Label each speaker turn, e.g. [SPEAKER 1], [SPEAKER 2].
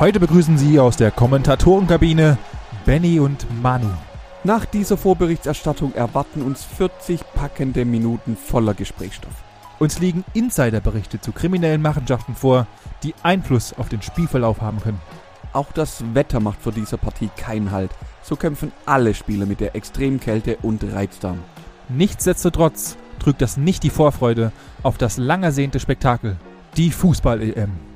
[SPEAKER 1] Heute begrüßen Sie aus der Kommentatorenkabine Benny und Manu.
[SPEAKER 2] Nach dieser Vorberichterstattung erwarten uns 40 packende Minuten voller Gesprächsstoff.
[SPEAKER 1] Uns liegen Insiderberichte zu kriminellen Machenschaften vor, die Einfluss auf den Spielverlauf haben können.
[SPEAKER 2] Auch das Wetter macht vor dieser Partie keinen Halt. So kämpfen alle Spieler mit der extremen Kälte und Reizdarm.
[SPEAKER 1] Nichtsdestotrotz trügt das nicht die Vorfreude auf das lang ersehnte Spektakel, die Fußball-EM.